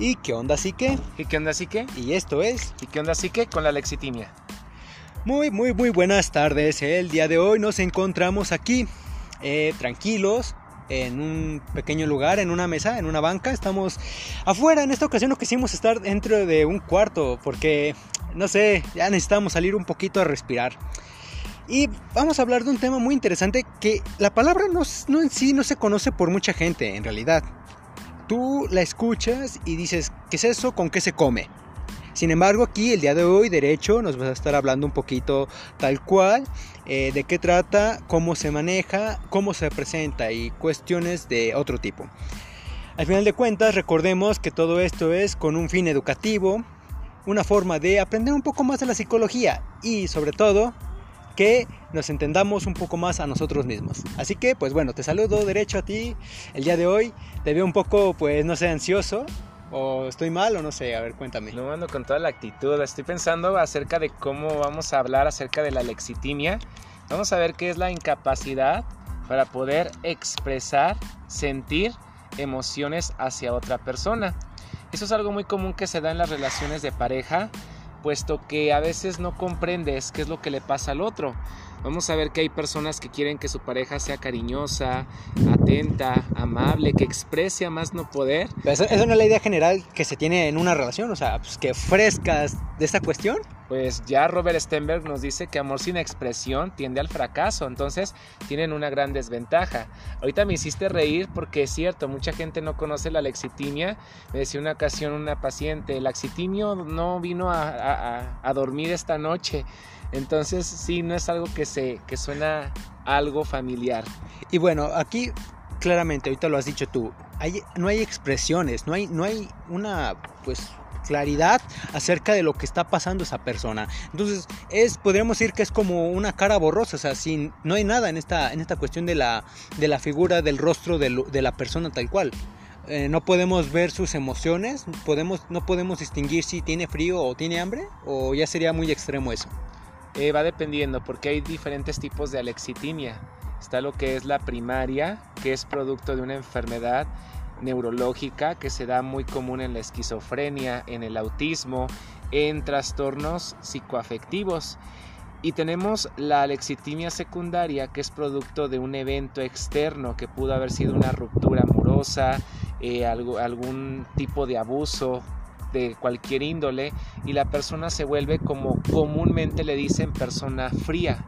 ¿Y qué onda psique? ¿Y qué onda psique? Y esto es ¿Y qué onda psique? Con la lexitimia. Muy, muy, muy buenas tardes. El día de hoy nos encontramos aquí eh, tranquilos en un pequeño lugar, en una mesa, en una banca. Estamos afuera. En esta ocasión no quisimos estar dentro de un cuarto porque, no sé, ya necesitamos salir un poquito a respirar. Y vamos a hablar de un tema muy interesante que la palabra no, no en sí no se conoce por mucha gente en realidad tú la escuchas y dices, ¿qué es eso? ¿Con qué se come? Sin embargo, aquí el día de hoy, derecho, nos vas a estar hablando un poquito tal cual, eh, de qué trata, cómo se maneja, cómo se presenta y cuestiones de otro tipo. Al final de cuentas, recordemos que todo esto es con un fin educativo, una forma de aprender un poco más de la psicología y sobre todo que nos entendamos un poco más a nosotros mismos. Así que, pues bueno, te saludo derecho a ti el día de hoy. Te veo un poco, pues, no sé, ansioso. ¿O estoy mal o no sé? A ver, cuéntame. No ando con toda la actitud. Estoy pensando acerca de cómo vamos a hablar acerca de la lexitimia. Vamos a ver qué es la incapacidad para poder expresar, sentir emociones hacia otra persona. Eso es algo muy común que se da en las relaciones de pareja puesto que a veces no comprendes qué es lo que le pasa al otro. Vamos a ver que hay personas que quieren que su pareja sea cariñosa, atenta, amable, que exprese a más no poder. Esa, no es la idea general que se tiene en una relación, o sea, pues que frescas de esta cuestión. Pues ya Robert Stenberg nos dice que amor sin expresión tiende al fracaso, entonces tienen una gran desventaja. Ahorita me hiciste reír porque es cierto, mucha gente no conoce la lexitimia. Me decía una ocasión una paciente, el lexitimio no vino a, dormir esta noche. Entonces sí, no es algo que, se, que suena algo familiar. Y bueno, aquí claramente, ahorita lo has dicho tú, hay, no hay expresiones, no hay, no hay una pues claridad acerca de lo que está pasando esa persona. Entonces, es, podríamos decir que es como una cara borrosa, o sea, sin, no hay nada en esta, en esta cuestión de la, de la figura del rostro de, la persona tal cual. Eh, no podemos ver sus emociones, podemos, no podemos distinguir si tiene frío o tiene hambre, o ya sería muy extremo eso. Eh, va dependiendo porque hay diferentes tipos de alexitimia. Está lo que es la primaria, que es producto de una enfermedad neurológica que se da muy común en la esquizofrenia, en el autismo, en trastornos psicoafectivos. Y tenemos la alexitimia secundaria, que es producto de un evento externo, que pudo haber sido una ruptura amorosa, eh, algún tipo de abuso de cualquier índole y la persona se vuelve como comúnmente le dicen persona fría.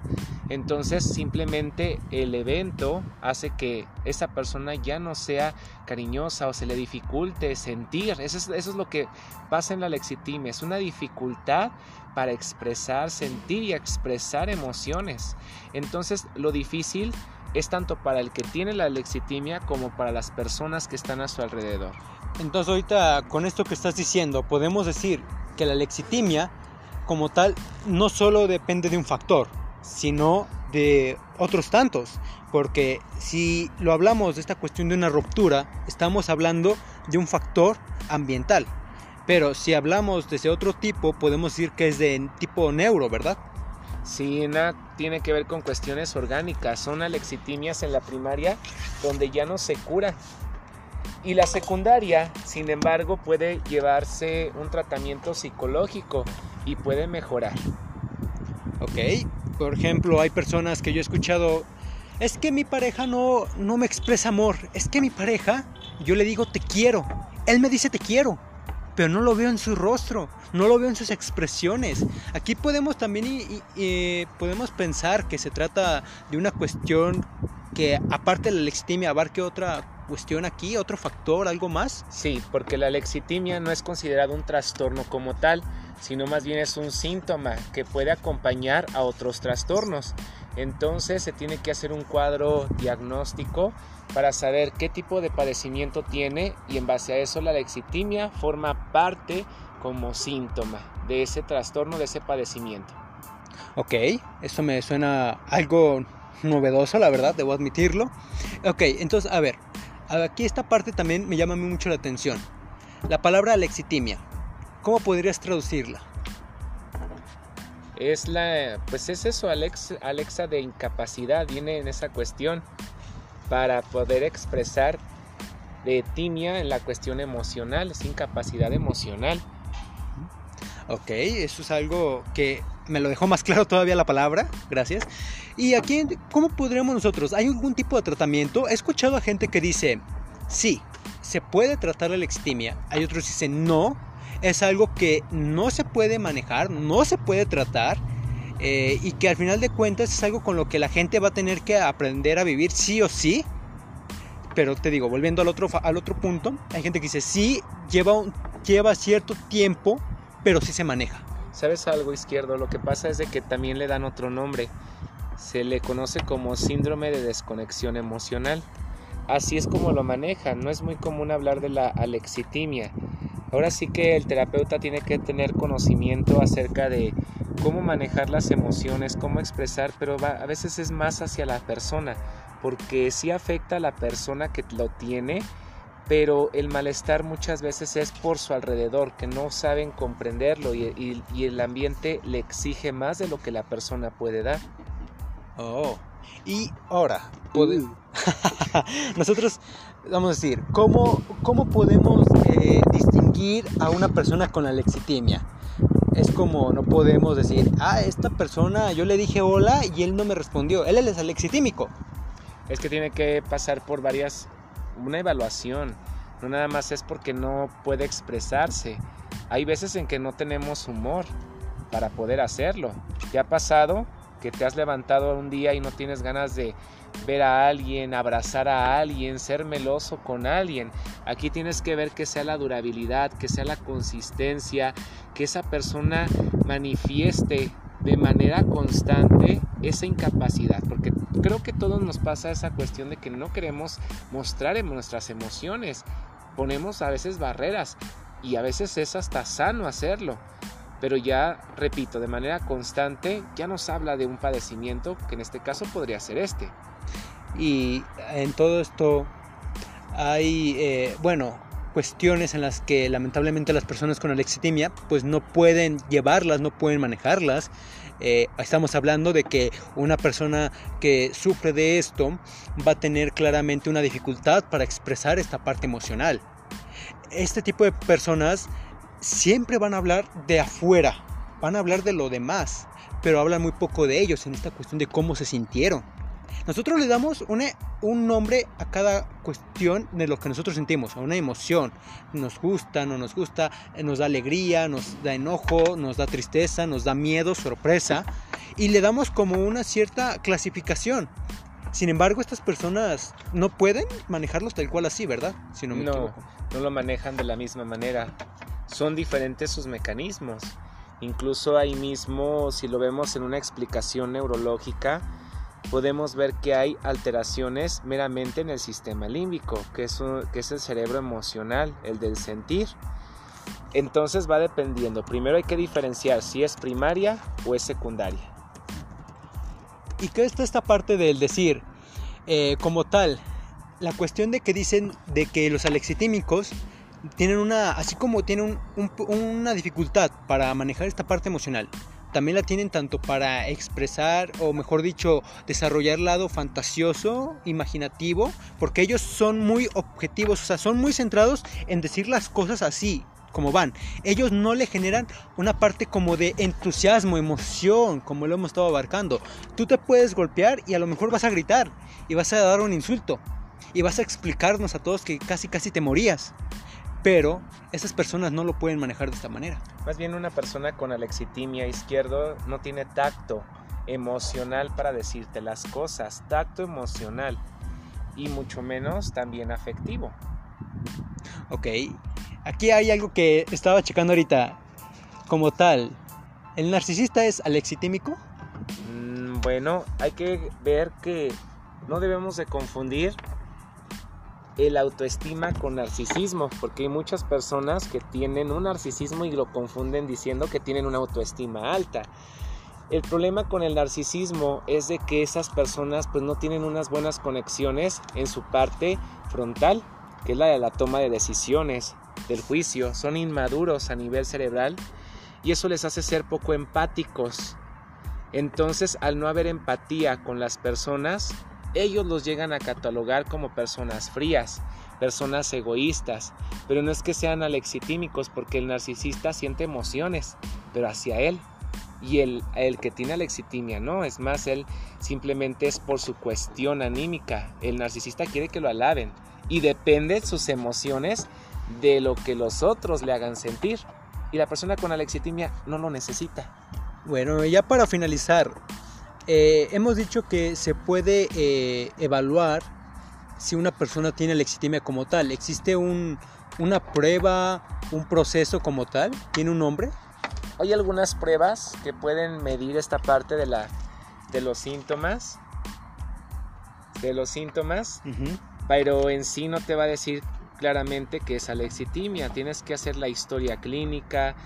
Entonces simplemente el evento hace que esa persona ya no sea cariñosa o se le dificulte sentir. Eso es, eso es lo que pasa en la lexitimia. Es una dificultad para expresar, sentir y expresar emociones. Entonces lo difícil es tanto para el que tiene la lexitimia como para las personas que están a su alrededor. Entonces ahorita con esto que estás diciendo podemos decir que la lexitimia como tal no solo depende de un factor, sino de otros tantos. Porque si lo hablamos de esta cuestión de una ruptura, estamos hablando de un factor ambiental. Pero si hablamos de ese otro tipo, podemos decir que es de tipo neuro, ¿verdad? Sí, nada tiene que ver con cuestiones orgánicas. Son alexitimias en la primaria donde ya no se cura. Y la secundaria, sin embargo, puede llevarse un tratamiento psicológico y puede mejorar. Ok, por ejemplo, hay personas que yo he escuchado, es que mi pareja no, no me expresa amor, es que mi pareja, yo le digo te quiero, él me dice te quiero, pero no lo veo en su rostro, no lo veo en sus expresiones. Aquí podemos también podemos pensar que se trata de una cuestión que aparte de la lexitimia abarque otra cuestión aquí, otro factor, algo más. Sí, porque la lexitimia no es considerado un trastorno como tal, sino más bien es un síntoma que puede acompañar a otros trastornos. Entonces se tiene que hacer un cuadro diagnóstico para saber qué tipo de padecimiento tiene y en base a eso la lexitimia forma parte como síntoma de ese trastorno, de ese padecimiento. Ok, esto me suena algo novedoso, la verdad, debo admitirlo. Ok, entonces, a ver, aquí esta parte también me llama mucho la atención. La palabra lexitimia, ¿cómo podrías traducirla? Es la, pues es eso, Alex, Alexa de incapacidad, viene en esa cuestión para poder expresar de timia en la cuestión emocional, es incapacidad emocional. Ok, eso es algo que me lo dejó más claro todavía la palabra, gracias. Y aquí, ¿cómo podríamos nosotros? ¿Hay algún tipo de tratamiento? He escuchado a gente que dice, sí, se puede tratar la lextimia. Hay otros que dicen, no, es algo que no se puede manejar, no se puede tratar. Eh, y que al final de cuentas es algo con lo que la gente va a tener que aprender a vivir sí o sí. Pero te digo, volviendo al otro, al otro punto, hay gente que dice, sí, lleva, lleva cierto tiempo, pero sí se maneja. ¿Sabes algo izquierdo? Lo que pasa es de que también le dan otro nombre. Se le conoce como síndrome de desconexión emocional. Así es como lo manejan. No es muy común hablar de la alexitimia. Ahora sí que el terapeuta tiene que tener conocimiento acerca de cómo manejar las emociones, cómo expresar, pero a veces es más hacia la persona, porque sí afecta a la persona que lo tiene, pero el malestar muchas veces es por su alrededor, que no saben comprenderlo y, el ambiente le exige más de lo que la persona puede dar. Oh, y ahora, uh. nosotros, vamos a decir, ¿cómo, cómo podemos eh, distinguir a una persona con la? Es como no podemos decir, ah, esta persona, yo le dije hola y él no me respondió. Él es alexitímico. Es que tiene que pasar por varias una evaluación. No nada más es porque no puede expresarse. Hay veces en que no tenemos humor para poder hacerlo. ¿Te ha pasado que te has levantado un día y no tienes ganas de ver a alguien, abrazar a alguien, ser meloso con alguien? Aquí tienes que ver que sea la durabilidad, que sea la consistencia, que esa persona manifieste de manera constante esa incapacidad, porque creo que todos nos pasa esa cuestión de que no queremos mostrar nuestras emociones, ponemos a veces barreras y a veces es hasta sano hacerlo, pero ya, repito, de manera constante ya nos habla de un padecimiento que en este caso podría ser este. Y en todo esto hay, eh, bueno, cuestiones en las que lamentablemente las personas con alexitimia pues no pueden llevarlas, no pueden manejarlas. Eh, estamos hablando de que una persona que sufre de esto va a tener claramente una dificultad para expresar esta parte emocional. Este tipo de personas siempre van a hablar de afuera, van a hablar de lo demás, pero hablan muy poco de ellos en esta cuestión de cómo se sintieron. Nosotros le damos un nombre a cada cuestión de lo que nosotros sentimos, a una emoción. Nos gusta, no nos gusta, nos da alegría, nos da enojo, nos da tristeza, nos da miedo, sorpresa. Y le damos como una cierta clasificación. Sin embargo, estas personas no pueden manejarlos tal cual así, ¿verdad? Si no, no, no lo manejan de la misma manera. Son diferentes sus mecanismos. Incluso ahí mismo, si lo vemos en una explicación neurológica, podemos ver que hay alteraciones meramente en el sistema límbico, que es, que es el cerebro emocional, el del sentir. Entonces va dependiendo. Primero hay que diferenciar si es primaria o es secundaria. ¿Y qué está esta parte del decir? Eh, como tal, la cuestión de que dicen de que los alexitímicos tienen una, así como tienen una dificultad para manejar esta parte emocional, también la tienen tanto para expresar o mejor dicho desarrollar lado fantasioso, imaginativo, porque ellos son muy objetivos, o sea, son muy centrados en decir las cosas así, como van. Ellos no le generan una parte como de entusiasmo, emoción, como lo hemos estado abarcando. Tú te puedes golpear y a lo mejor vas a gritar y vas a dar un insulto y vas a explicarnos a todos que casi casi te morías. Pero esas personas no lo pueden manejar de esta manera. Más bien una persona con alexitimia izquierdo no tiene tacto emocional para decirte las cosas, tacto emocional y mucho menos también afectivo. Ok, aquí hay algo que estaba checando ahorita. Como tal, ¿el narcisista es alexitímico? Mm, bueno, hay que ver que no debemos de confundir el autoestima con narcisismo, porque hay muchas personas que tienen un narcisismo y lo confunden diciendo que tienen una autoestima alta. El problema con el narcisismo es de que esas personas pues no tienen unas buenas conexiones en su parte frontal, que es la de la toma de decisiones, del juicio, son inmaduros a nivel cerebral y eso les hace ser poco empáticos. Entonces, al no haber empatía con las personas, ellos los llegan a catalogar como personas frías. personas egoístas, pero no es que sean alexitímicos porque el narcisista siente emociones, pero hacia él. Y el, el que tiene alexitimia no, es más, él simplemente es por su cuestión anímica. El narcisista quiere que lo alaben y depende sus emociones de lo que los otros le hagan sentir. Y la persona con alexitimia no lo necesita. Bueno, ya para finalizar, eh, hemos dicho que se puede eh, evaluar si una persona tiene alexitimia como tal. ¿Existe un, una prueba, un proceso como tal? ¿Tiene un nombre? Hay algunas pruebas que pueden medir esta parte de, la, de los síntomas. De los síntomas. Pero en sí no te va a decir claramente que es alexitimia. Tienes que hacer la historia clínica,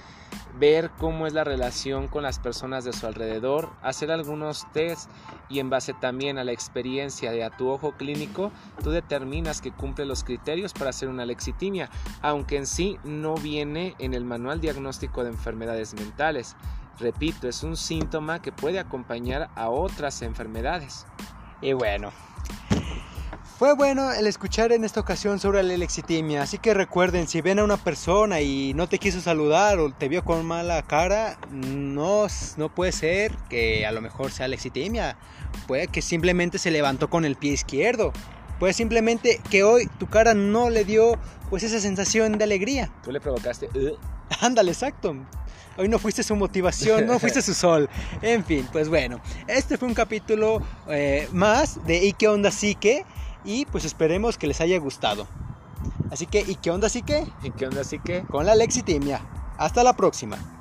ver cómo es la relación con las personas de su alrededor, hacer algunos tests y en base también a la experiencia de a tu ojo clínico, tú determinas que cumple los criterios para hacer una alexitimia, aunque en sí no viene en el manual diagnóstico de enfermedades mentales. Repito, es un síntoma que puede acompañar a otras enfermedades. Y bueno, fue bueno el escuchar en esta ocasión sobre la lexitimia, así que recuerden, si ven a una persona y no te quiso saludar o te vio con mala cara, no, no puede ser que a lo mejor sea lexitimia, puede que simplemente se levantó con el pie izquierdo, puede simplemente que hoy tu cara no le dio pues esa sensación de alegría. Tú le provocaste... Ándale, exacto. Hoy no fuiste su motivación, no fuiste su sol. En fin, pues bueno, este fue un capítulo eh, más de ¿Y qué onda sí que? Y pues esperemos que les haya gustado. Así que, ¿y qué onda así que? ¿Y qué onda así que? Con la lexitimia. Hasta la próxima.